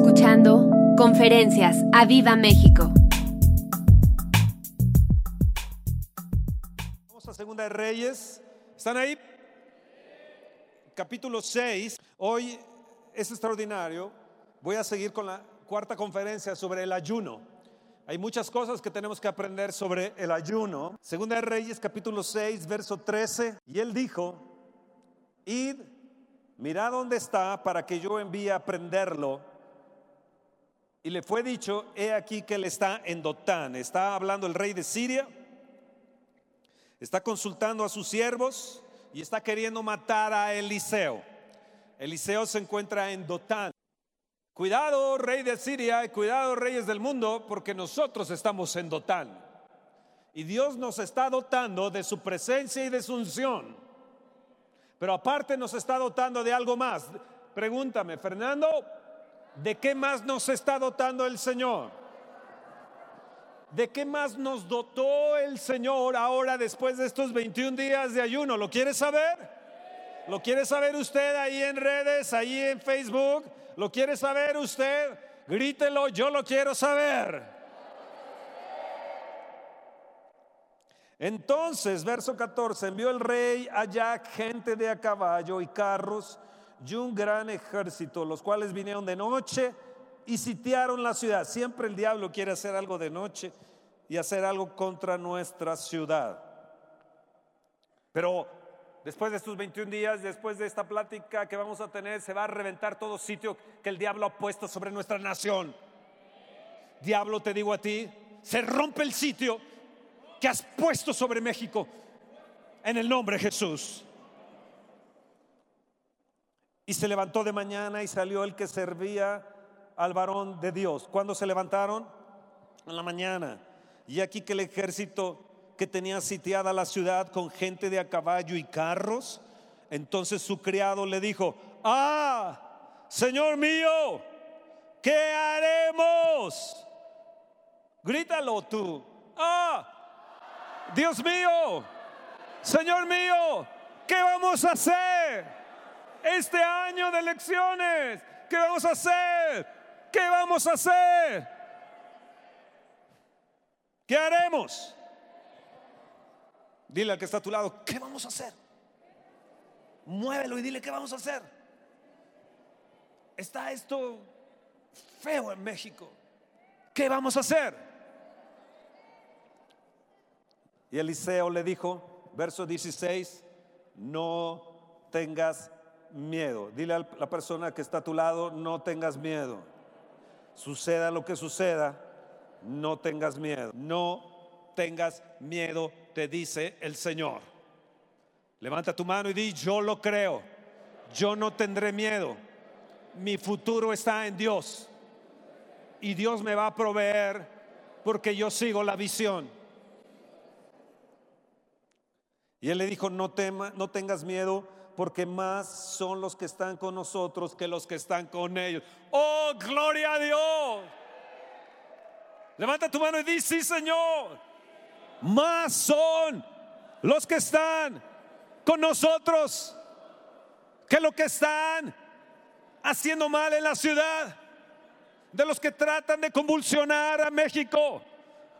escuchando Conferencias a Viva México. Vamos a Segunda de Reyes. ¿Están ahí? Capítulo 6. Hoy es extraordinario. Voy a seguir con la cuarta conferencia sobre el ayuno. Hay muchas cosas que tenemos que aprender sobre el ayuno. Segunda de Reyes, capítulo 6, verso 13. Y él dijo, id, mirad dónde está para que yo envíe a prenderlo. Y le fue dicho, he aquí que él está en Dotán. Está hablando el rey de Siria. Está consultando a sus siervos y está queriendo matar a Eliseo. Eliseo se encuentra en Dotán. Cuidado, rey de Siria, y cuidado, reyes del mundo, porque nosotros estamos en Dotán. Y Dios nos está dotando de su presencia y de su unción. Pero aparte nos está dotando de algo más. Pregúntame, Fernando, ¿de qué más nos está dotando el Señor? ¿De qué más nos dotó el Señor ahora después de estos 21 días de ayuno? ¿Lo quiere saber? ¿Lo quiere saber usted ahí en redes, ahí en Facebook? ¿Lo quiere saber usted? Grítelo, yo lo quiero saber. Entonces, verso 14, envió el rey allá gente de a caballo y carros y un gran ejército, los cuales vinieron de noche y sitiaron la ciudad. Siempre el diablo quiere hacer algo de noche y hacer algo contra nuestra ciudad. Pero después de estos 21 días, después de esta plática que vamos a tener, se va a reventar todo sitio que el diablo ha puesto sobre nuestra nación. Diablo, te digo a ti, se rompe el sitio que has puesto sobre México en el nombre de Jesús. Y se levantó de mañana y salió el que servía al varón de Dios. ¿Cuándo se levantaron? En la mañana. Y aquí que el ejército que tenía sitiada la ciudad con gente de a caballo y carros, entonces su criado le dijo, ah, Señor mío, ¿qué haremos? Grítalo tú, ah, Dios mío, Señor mío, ¿qué vamos a hacer este año de elecciones? ¿Qué vamos a hacer? ¿Qué vamos a hacer? ¿Qué haremos? Dile al que está a tu lado, ¿qué vamos a hacer? Muévelo y dile, ¿qué vamos a hacer? Está esto feo en México. ¿Qué vamos a hacer? Y Eliseo le dijo, verso 16, no tengas miedo. Dile a la persona que está a tu lado, no tengas miedo. Suceda lo que suceda, no tengas miedo. No tengas miedo, te dice el Señor. Levanta tu mano y di, yo lo creo. Yo no tendré miedo. Mi futuro está en Dios. Y Dios me va a proveer porque yo sigo la visión. Y él le dijo, no, tema, no tengas miedo, porque más son los que están con nosotros que los que están con ellos. Oh, gloria a Dios. Levanta tu mano y dice, sí, Señor. Más son los que están con nosotros que los que están haciendo mal en la ciudad, de los que tratan de convulsionar a México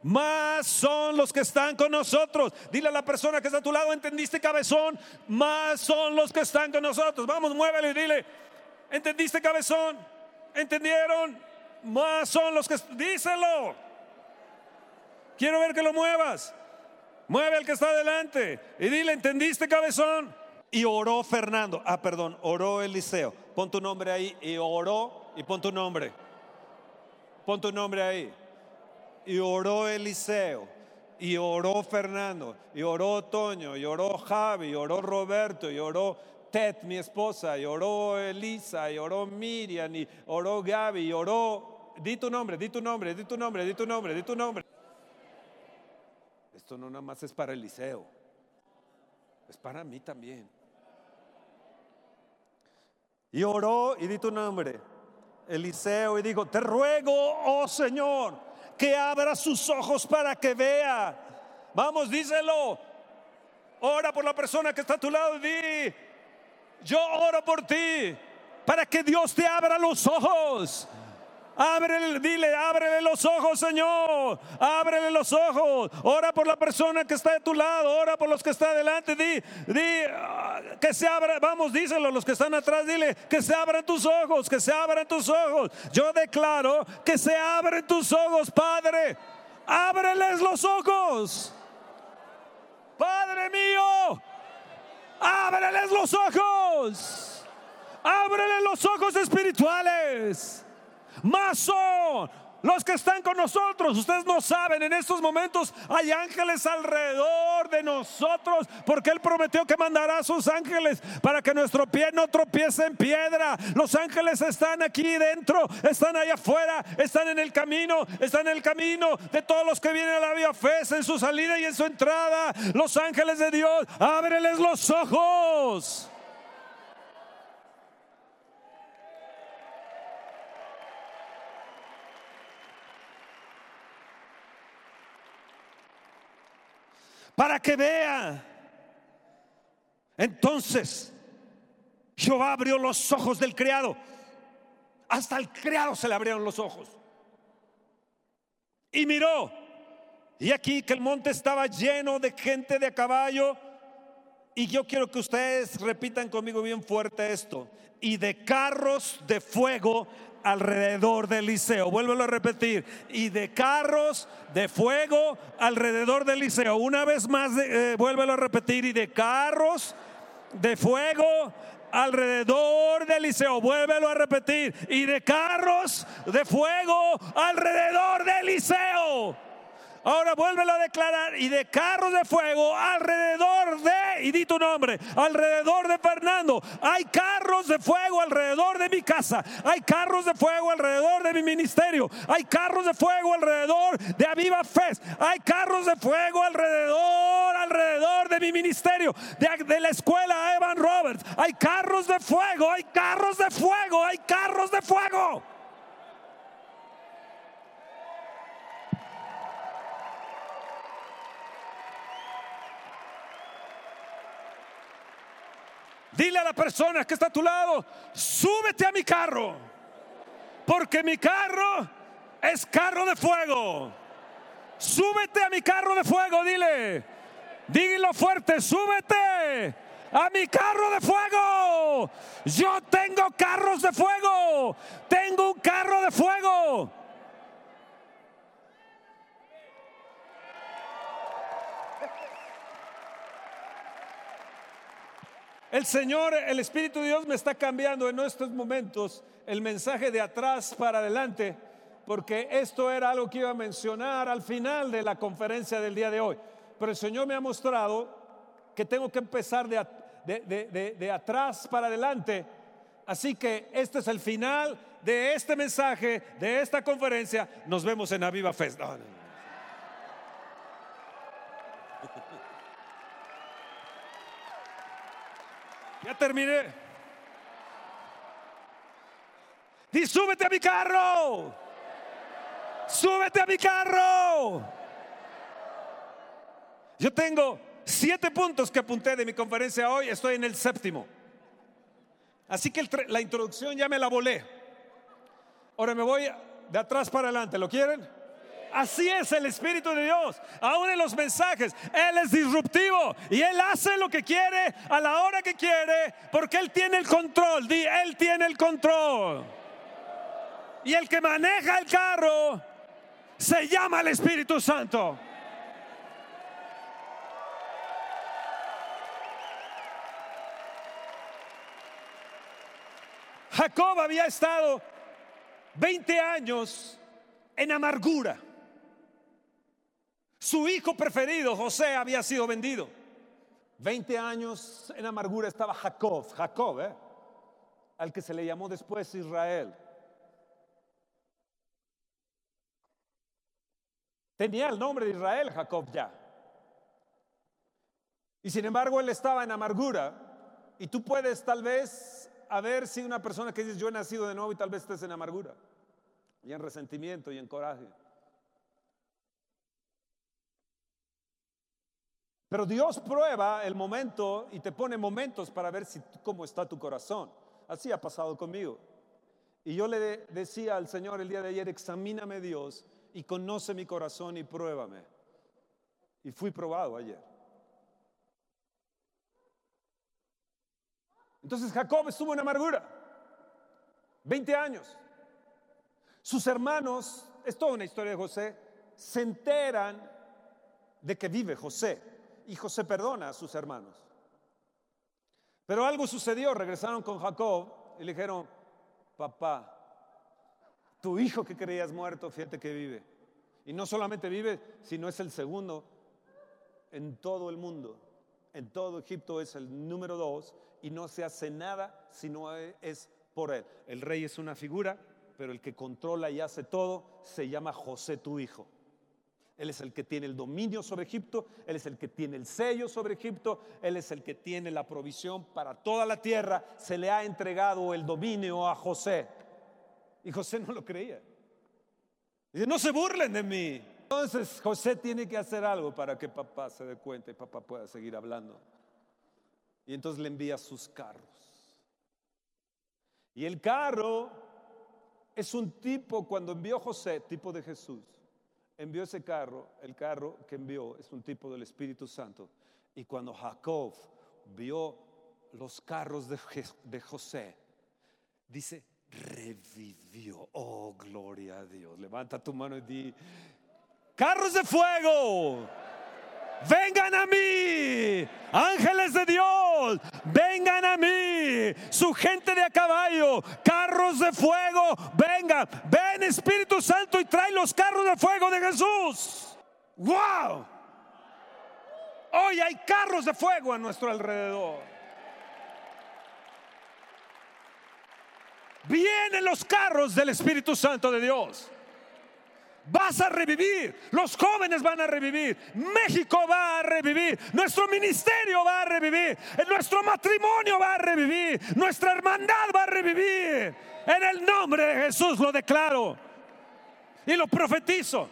más son los que están con nosotros. Dile a la persona que está a tu lado, ¿entendiste cabezón? Más son los que están con nosotros. Vamos, muévelo y dile, ¿entendiste cabezón? ¿Entendieron? Más son los que... Díselo. Quiero ver que lo muevas. Mueve al que está adelante y dile, ¿entendiste cabezón? Y oró Fernando. Ah, perdón, oró Eliseo. Pon tu nombre ahí y oró y pon tu nombre. Pon tu nombre ahí y oró Eliseo, y oró Fernando, y oró Toño, y oró Javi, y oró Roberto, y oró Ted, mi esposa, y oró Elisa, y oró Miriam, y oró Gaby, y oró, di tu nombre, di tu nombre, di tu nombre, di tu nombre, di tu nombre. Esto no nada más es para Eliseo, es para mí también. Y oró y di tu nombre, Eliseo, y dijo, te ruego, oh Señor, que abra sus ojos para que vea. Vamos, díselo. Ora por la persona que está a tu lado y di, yo oro por ti para que Dios te abra los ojos. Ábrele, dile, ábrele los ojos, Señor. Ábrele los ojos. Ora por la persona que está de tu lado. Ora por los que están adelante. Di, di, que se abra. Vamos, díselo, los que están atrás, dile, que se abran tus ojos, que se abran tus ojos. Yo declaro que se abren tus ojos, Padre. Ábreles los ojos. Padre mío, ábreles los ojos. Ábrele los ojos espirituales. Más son los que están con nosotros. Ustedes no saben, en estos momentos hay ángeles alrededor de nosotros, porque Él prometió que mandará a sus ángeles para que nuestro pie no tropiece en piedra. Los ángeles están aquí dentro, están allá afuera, están en el camino, están en el camino de todos los que vienen a la vía fe, en su salida y en su entrada. Los ángeles de Dios, ábreles los ojos. Para que vea. Entonces, Jehová abrió los ojos del criado. Hasta el criado se le abrieron los ojos. Y miró. Y aquí que el monte estaba lleno de gente de a caballo. Y yo quiero que ustedes repitan conmigo bien fuerte esto. Y de carros de fuego alrededor del liceo. Vuélvelo a repetir. Y de carros de fuego alrededor del liceo. Una vez más, eh, vuélvelo a repetir. Y de carros de fuego alrededor del liceo. Vuélvelo a repetir. Y de carros de fuego alrededor del liceo. Ahora vuélvelo a declarar. Y de carros de fuego alrededor de, y di tu nombre, alrededor de Fernando. Hay carros de fuego alrededor de mi casa. Hay carros de fuego alrededor de mi ministerio. Hay carros de fuego alrededor de Aviva Fest. Hay carros de fuego alrededor, alrededor de mi ministerio. De, de la escuela Evan Roberts. Hay carros de fuego. Hay carros de fuego. Hay carros de fuego. Dile a la persona que está a tu lado, súbete a mi carro, porque mi carro es carro de fuego. Súbete a mi carro de fuego, dile. Dígalo fuerte, súbete a mi carro de fuego. Yo tengo carros de fuego. Tengo un carro de fuego. El Señor, el Espíritu de Dios me está cambiando en estos momentos el mensaje de atrás para adelante, porque esto era algo que iba a mencionar al final de la conferencia del día de hoy. Pero el Señor me ha mostrado que tengo que empezar de, atrás para adelante. Así que este es el final de este mensaje, de esta conferencia. Nos vemos en Aviva Fest. Ya terminé. Y súbete a mi carro. Súbete a mi carro. Yo tengo siete puntos que apunté de mi conferencia hoy. Estoy en el séptimo. Así que la introducción ya me la volé. Ahora me voy de atrás para adelante. ¿Lo quieren? Así es el Espíritu de Dios. Aún en los mensajes, Él es disruptivo y Él hace lo que quiere a la hora que quiere porque Él tiene el control. Di, Él tiene el control. Y el que maneja el carro se llama el Espíritu Santo. Jacob había estado 20 años en amargura. Su hijo preferido, José, había sido vendido. Veinte años en amargura estaba Jacob, Jacob, ¿eh? al que se le llamó después Israel. Tenía el nombre de Israel, Jacob ya. Y sin embargo, él estaba en amargura. Y tú puedes tal vez a ver si una persona que dice yo he nacido de nuevo y tal vez estés en amargura y en resentimiento y en coraje. Pero Dios prueba el momento y te pone momentos para ver cómo está tu corazón. Así ha pasado conmigo. Y yo le de- decía al Señor el día de ayer, examíname Dios y conoce mi corazón y pruébame. Y fui probado ayer. Entonces Jacob estuvo en amargura, 20 años. Sus hermanos, es toda una historia de José, se enteran de que vive José y José perdona a sus hermanos. Pero algo sucedió, regresaron con Jacob y le dijeron, papá, tu hijo que creías muerto, fíjate que vive. Y no solamente vive, sino es el segundo en todo el mundo. En todo Egipto es el número dos y no se hace nada si no es por él. El rey es una figura, pero el que controla y hace todo se llama José tu hijo. Él es el que tiene el dominio sobre Egipto, Él es el que tiene el sello sobre Egipto, Él es el que tiene la provisión para toda la tierra. Se le ha entregado el dominio a José. Y José no lo creía. Dice, no se burlen de mí. Entonces José tiene que hacer algo para que papá se dé cuenta y papá pueda seguir hablando. Y entonces le envía sus carros. Y el carro es un tipo, cuando envió José, tipo de Jesús, envió ese carro, el carro que envió es un tipo del Espíritu Santo. Y cuando Jacob vio los carros de, de José, dice, revivió. Oh, gloria a Dios. Levanta tu mano y di, carros de fuego. Vengan a mí, ángeles de Dios, vengan a mí, su gente de a caballo, carros de fuego, vengan, ven Espíritu Santo y trae los carros de fuego de Jesús. ¡Wow! Hoy hay carros de fuego a nuestro alrededor. Vienen los carros del Espíritu Santo de Dios. Vas a revivir, los jóvenes van a revivir, México va a revivir, nuestro ministerio va a revivir, nuestro matrimonio va a revivir, nuestra hermandad va a revivir. En el nombre de Jesús lo declaro y lo profetizo.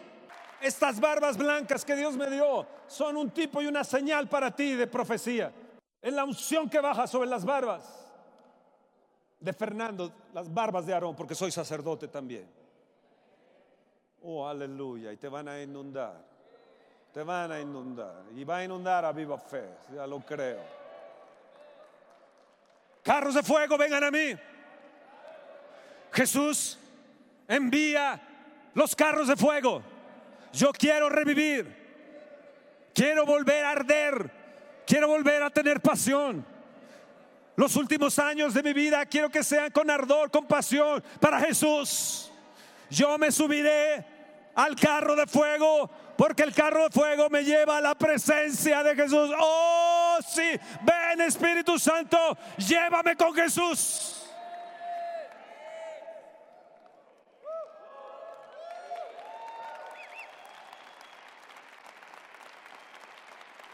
Estas barbas blancas que Dios me dio son un tipo y una señal para ti de profecía. Es la unción que baja sobre las barbas de Fernando, las barbas de Aarón, porque soy sacerdote también. Oh, aleluya. Y te van a inundar. Te van a inundar. Y va a inundar a viva fe. Ya lo creo. Carros de fuego, vengan a mí. Jesús envía los carros de fuego. Yo quiero revivir. Quiero volver a arder. Quiero volver a tener pasión. Los últimos años de mi vida quiero que sean con ardor, con pasión para Jesús. Yo me subiré al carro de fuego porque el carro de fuego me lleva a la presencia de Jesús. Oh, sí, ven Espíritu Santo, llévame con Jesús.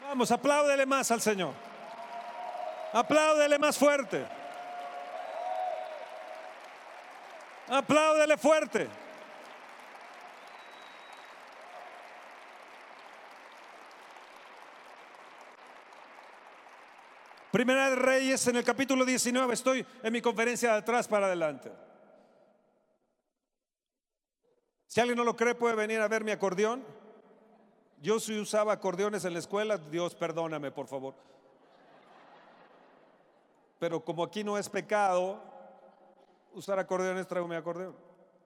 Vamos, apláudele más al Señor. Apláudele más fuerte. Apláudele fuerte. Primera de Reyes en el capítulo 19. Estoy en mi conferencia de atrás para adelante. Si alguien no lo cree, puede venir a ver mi acordeón. Yo sí usaba acordeones en la escuela. Dios, perdóname, por favor. Pero como aquí no es pecado usar acordeones, traigo mi acordeón,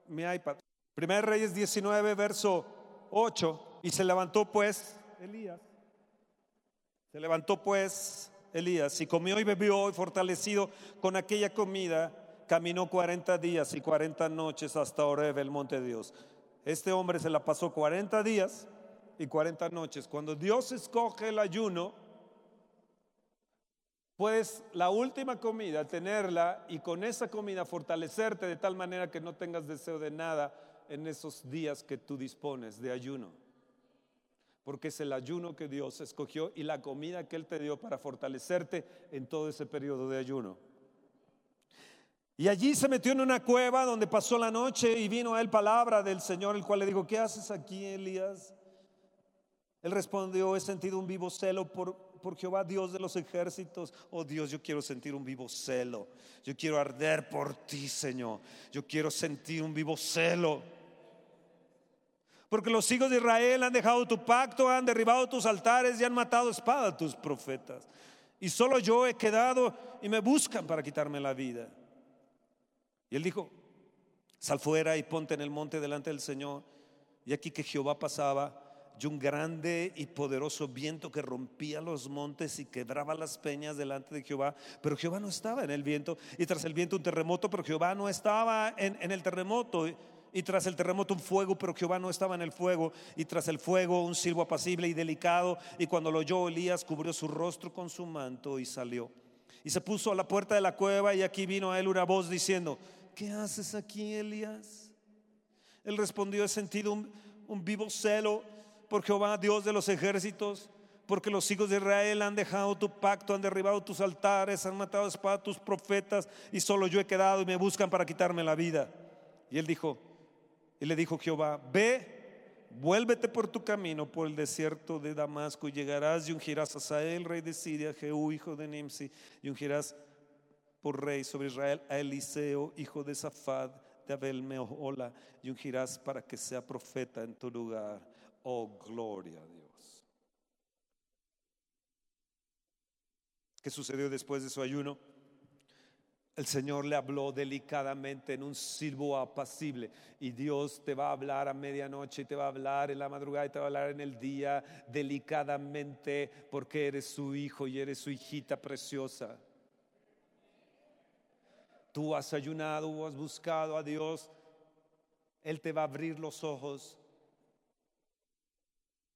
mi iPad. Primera de Reyes 19, verso 8. Y se levantó pues Elías. Se levantó pues Elías y comió y bebió y fortalecido con aquella comida, caminó 40 días y 40 noches hasta Oreb, el monte de Dios. Este hombre se la pasó 40 días y 40 noches. Cuando Dios escoge el ayuno, puedes la última comida tenerla y con esa comida fortalecerte de tal manera que no tengas deseo de nada en esos días que tú dispones de ayuno porque es el ayuno que Dios escogió y la comida que Él te dio para fortalecerte en todo ese periodo de ayuno. Y allí se metió en una cueva donde pasó la noche y vino a él palabra del Señor, el cual le dijo, ¿qué haces aquí, Elías? Él respondió, he sentido un vivo celo por, por Jehová, Dios de los ejércitos. Oh Dios, yo quiero sentir un vivo celo. Yo quiero arder por ti, Señor. Yo quiero sentir un vivo celo. Porque los hijos de Israel han dejado tu pacto, han derribado tus altares y han matado espada a tus profetas. Y solo yo he quedado y me buscan para quitarme la vida. Y él dijo, sal fuera y ponte en el monte delante del Señor. Y aquí que Jehová pasaba y un grande y poderoso viento que rompía los montes y quebraba las peñas delante de Jehová. Pero Jehová no estaba en el viento. Y tras el viento un terremoto, pero Jehová no estaba en, en el terremoto. Y tras el terremoto un fuego, pero Jehová no estaba en el fuego. Y tras el fuego un silbo apacible y delicado. Y cuando lo oyó Elías, cubrió su rostro con su manto y salió. Y se puso a la puerta de la cueva y aquí vino a él una voz diciendo, ¿qué haces aquí, Elías? Él respondió, he sentido un, un vivo celo por Jehová, Dios de los ejércitos, porque los hijos de Israel han dejado tu pacto, han derribado tus altares, han matado a espada tus profetas, y solo yo he quedado y me buscan para quitarme la vida. Y él dijo, y le dijo Jehová, ve, vuélvete por tu camino por el desierto de Damasco y llegarás y ungirás a Sael, rey de Siria, Jehú, hijo de Nimsi, y ungirás por rey sobre Israel a Eliseo, hijo de Safad, de Abel Mehola, y ungirás para que sea profeta en tu lugar. Oh, gloria a Dios. ¿Qué sucedió después de su ayuno? El Señor le habló delicadamente en un silbo apacible y Dios te va a hablar a medianoche y te va a hablar en la madrugada y te va a hablar en el día delicadamente porque eres su hijo y eres su hijita preciosa. Tú has ayunado o has buscado a Dios, Él te va a abrir los ojos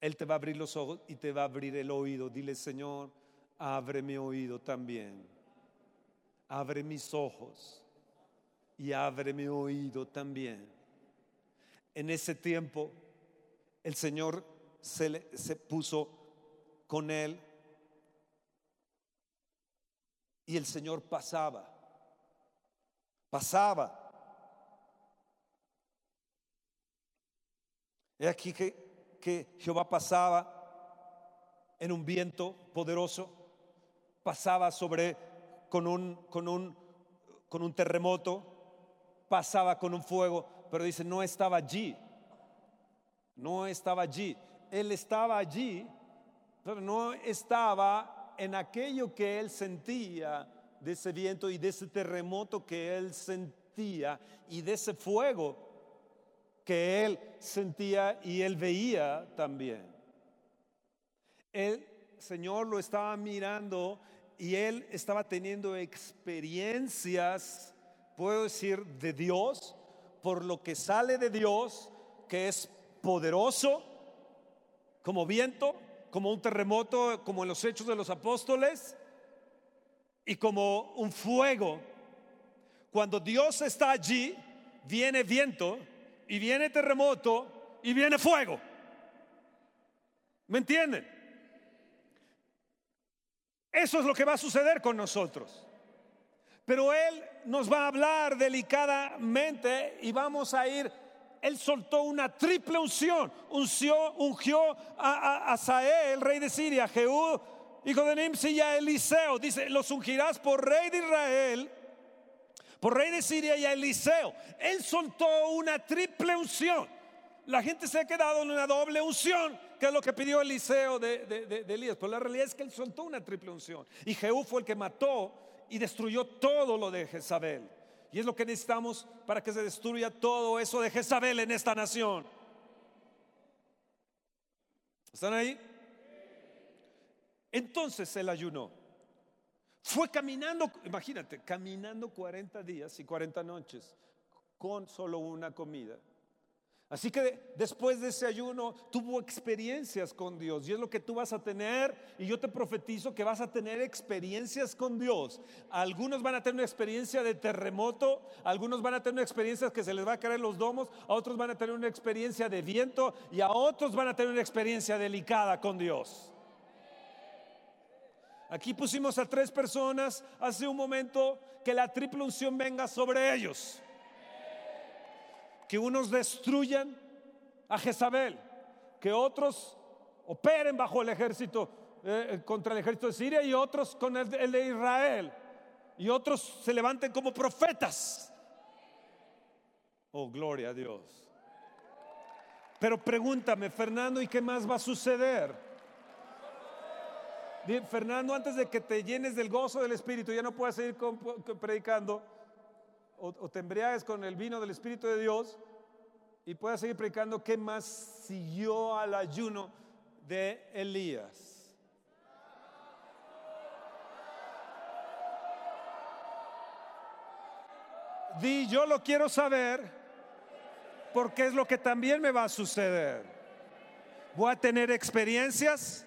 él te va a abrir los ojos y te va a abrir el oído. Dile, Señor, abre mi oído también. Abre mis ojos y abre mi oído también. En ese tiempo, el Señor se, se puso con él y el Señor pasaba. Pasaba. He aquí que que Jehová pasaba en un viento poderoso, pasaba sobre con un, con un, con un terremoto, pasaba con un fuego, pero dice, no estaba allí, no estaba allí. Él estaba allí, pero no estaba en aquello que él sentía de ese viento y de ese terremoto que él sentía y de ese fuego que él sentía y él veía también. El Señor lo estaba mirando y él estaba teniendo experiencias, puedo decir, de Dios, por lo que sale de Dios, que es poderoso, como viento, como un terremoto, como en los hechos de los apóstoles, y como un fuego. Cuando Dios está allí, viene viento, y viene terremoto y viene fuego. ¿Me entienden? Eso es lo que va a suceder con nosotros. Pero Él nos va a hablar delicadamente y vamos a ir. Él soltó una triple unción. Unció, ungió a, a, Sael, rey de Siria, Jehú, hijo de Nimsi, y a Eliseo. Dice: Los ungirás por rey de Israel por rey de Siria y a Eliseo. Él soltó una triple unción. La gente se ha quedado en una doble unción, es lo que pidió Eliseo de, Elías. Pero la realidad es que él soltó una triple unción. Y Jehú fue el que mató y destruyó todo lo de Jezabel. Y es lo que necesitamos para que se destruya todo eso de Jezabel en esta nación. ¿Están ahí? Entonces él ayunó. Fue caminando, imagínate, caminando 40 días y 40 noches con solo una comida. Así que después de ese ayuno tuvo experiencias con Dios y es lo que tú vas a tener y yo te profetizo que vas a tener experiencias con Dios. Algunos van a tener una experiencia de terremoto, algunos van a tener una experiencia que se les va a caer los domos, a otros van a tener una experiencia de viento y a otros van a tener una experiencia delicada con Dios. Aquí pusimos a tres personas hace un momento que la triple unción venga sobre ellos. Que unos destruyan a Jezabel, que otros operen bajo el ejército eh, contra el ejército de Siria y otros con el, el de Israel. Y otros se levanten como profetas. Oh, gloria a Dios. Pero pregúntame, Fernando, ¿y qué más va a suceder? Fernando, antes de que te llenes del gozo del Espíritu, ya no puedas seguir predicando o, te embriagues con el vino del Espíritu de Dios y puedas seguir predicando, ¿qué más siguió al ayuno de Elías? Di, yo lo quiero saber porque es lo que también me va a suceder. Voy a tener experiencias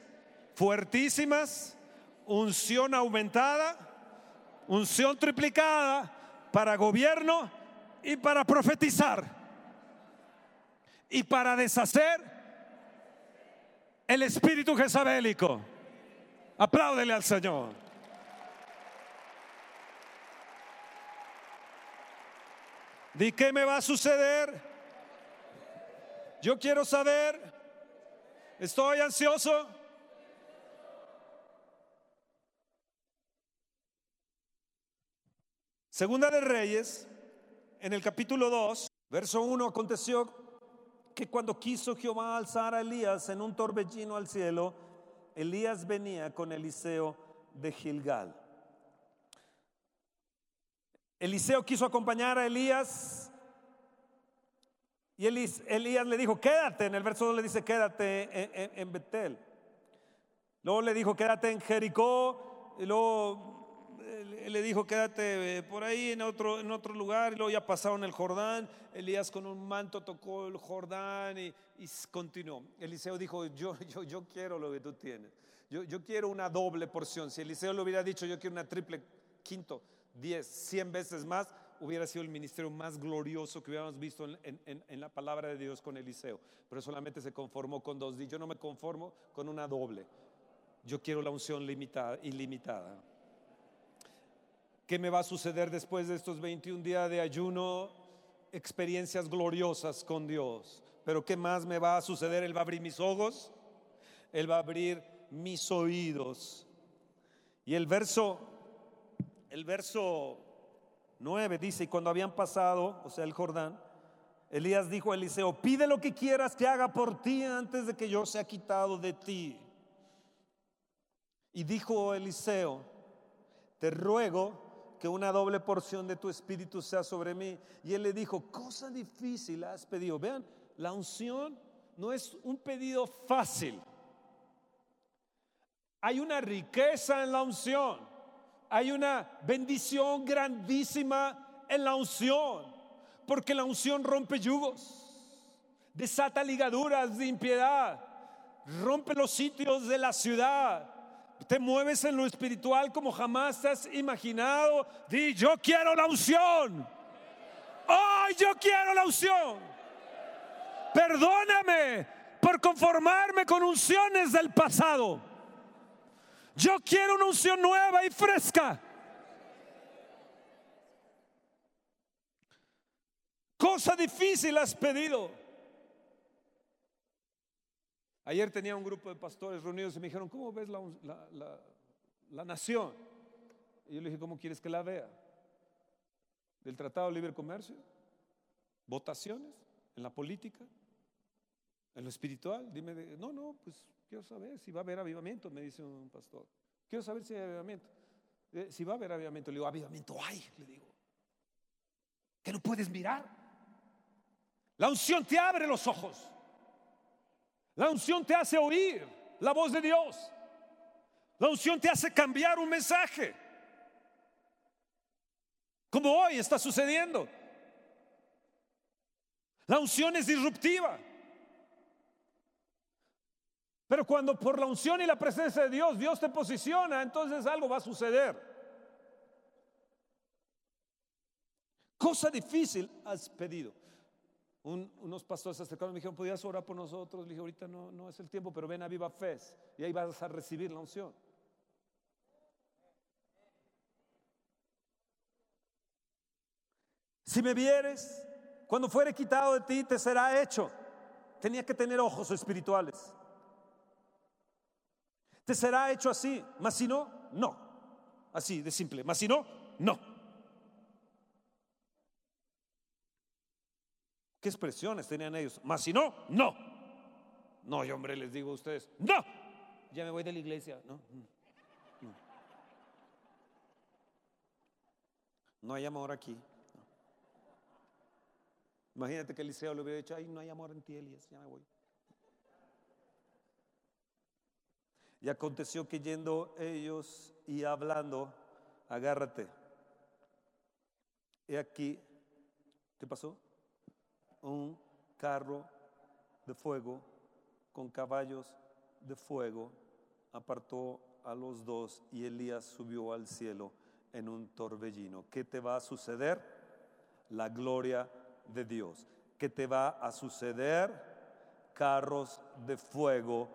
fuertísimas, unción aumentada, unción triplicada para gobierno y para profetizar y para deshacer el espíritu jezabélico. Apláudele al Señor. ¿Di qué me va a suceder? Yo quiero saber. Estoy ansioso. Segunda de Reyes, en el capítulo 2, verso 1, aconteció que cuando quiso Jehová alzar a Elías en un torbellino al cielo, Elías venía con Eliseo de Gilgal. Eliseo quiso acompañar a Elías y Elías le dijo, quédate, en el verso 2 le dice, quédate en, en- en Betel. Luego le dijo, quédate en Jericó, y luego le dijo, quédate eh, por ahí en otro, lugar, y luego ya pasaron el Jordán, Elías con un manto tocó el Jordán y, y continuó. Eliseo dijo, yo, quiero lo que tú tienes, yo, quiero una doble porción. Si Eliseo le hubiera dicho, yo quiero una triple, quinto, diez, cien veces más, hubiera sido el ministerio más glorioso que hubiéramos visto en, la palabra de Dios con Eliseo. Pero solamente se conformó con dos. Yo no me conformo con una doble. Yo quiero la unción limitada, ilimitada. ¿Qué me va a suceder después de estos 21 días de ayuno? Experiencias gloriosas con Dios. Pero ¿qué más me va a suceder? Él va a abrir mis ojos, Él va a abrir mis oídos. Y el verso, el verso 9 dice, y cuando habían pasado, o sea, el Jordán, Elías dijo a Eliseo, pide lo que quieras que haga por ti antes de que yo sea quitado de ti. Y dijo Eliseo, te ruego que una doble porción de tu espíritu sea sobre mí. Y él le dijo, cosa difícil has pedido. Vean, la unción no es un pedido fácil. Hay una riqueza en la unción. Hay una bendición grandísima en la unción. Porque la unción rompe yugos, desata ligaduras de impiedad, rompe los sitios de la ciudad. Te mueves en lo espiritual como jamás has imaginado. Di, yo quiero la unción. ¡Ay, yo quiero la unción! Perdóname por conformarme con unciones del pasado. Yo quiero una unción nueva y fresca. Cosa difícil has pedido. Ayer tenía un grupo de pastores reunidos y me dijeron, ¿cómo ves la, la- nación? Y yo le dije, ¿cómo quieres que la vea? ¿Del Tratado de Libre Comercio? ¿Votaciones? ¿En la política? ¿En lo espiritual? Dime, no, no, pues quiero saber si va a haber avivamiento, me dice un pastor. Quiero saber si hay avivamiento. Eh, si va a haber avivamiento, le digo, avivamiento hay, le digo. Que no puedes mirar. La unción te abre los ojos. La unción te hace oír la voz de Dios. La unción te hace cambiar un mensaje. Como hoy está sucediendo. La unción es disruptiva. Pero cuando por la unción y la presencia de Dios, Dios te posiciona, entonces algo va a suceder. Cosa difícil has pedido. Un- unos pastores se acercaron y me dijeron, ¿podías orar por nosotros? Le dije, ahorita no, no es el tiempo, pero ven a Viva Fe y ahí vas a recibir la unción. Si me vieres, cuando fuere quitado de ti, te será hecho. Tenía que tener ojos espirituales. Te será hecho así, mas si no, no. Así de simple, mas si no, no. ¿Qué expresiones tenían ellos? Mas si no, no. No, yo hombre, les digo a ustedes, no. Ya me voy de la iglesia, no. No hay amor aquí. Imagínate que Eliseo le hubiera dicho, ay, no hay amor en ti, Elías, ya me voy. Y aconteció que yendo ellos y hablando, agárrate. He aquí, ¿qué pasó? Un carro de fuego con caballos de fuego apartó a los dos y Elías subió al cielo en un torbellino. ¿Qué te va a suceder? La gloria de Dios. ¿Qué te va a suceder? Carros de fuego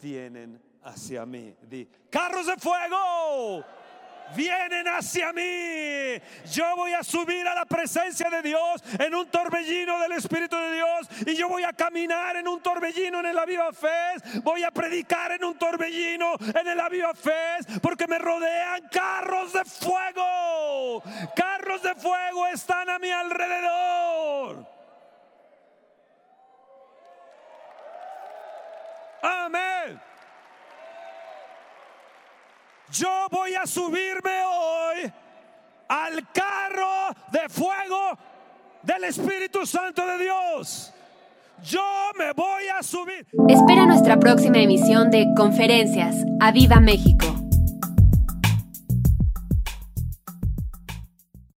vienen hacia mí. Di, carros de fuego vienen hacia mí. Yo voy a subir a la presencia de Dios en un torbellino del Espíritu de Dios y yo voy a caminar en un torbellino en el Aviva Fe. Voy a predicar en un torbellino en el Aviva Fe porque me rodean carros de fuego. Carros de fuego están a mi alrededor. Amén. Yo voy a subirme hoy al carro de fuego del Espíritu Santo de Dios. Yo me voy a subir. Espera nuestra próxima emisión de Conferencias. ¡A Viva México!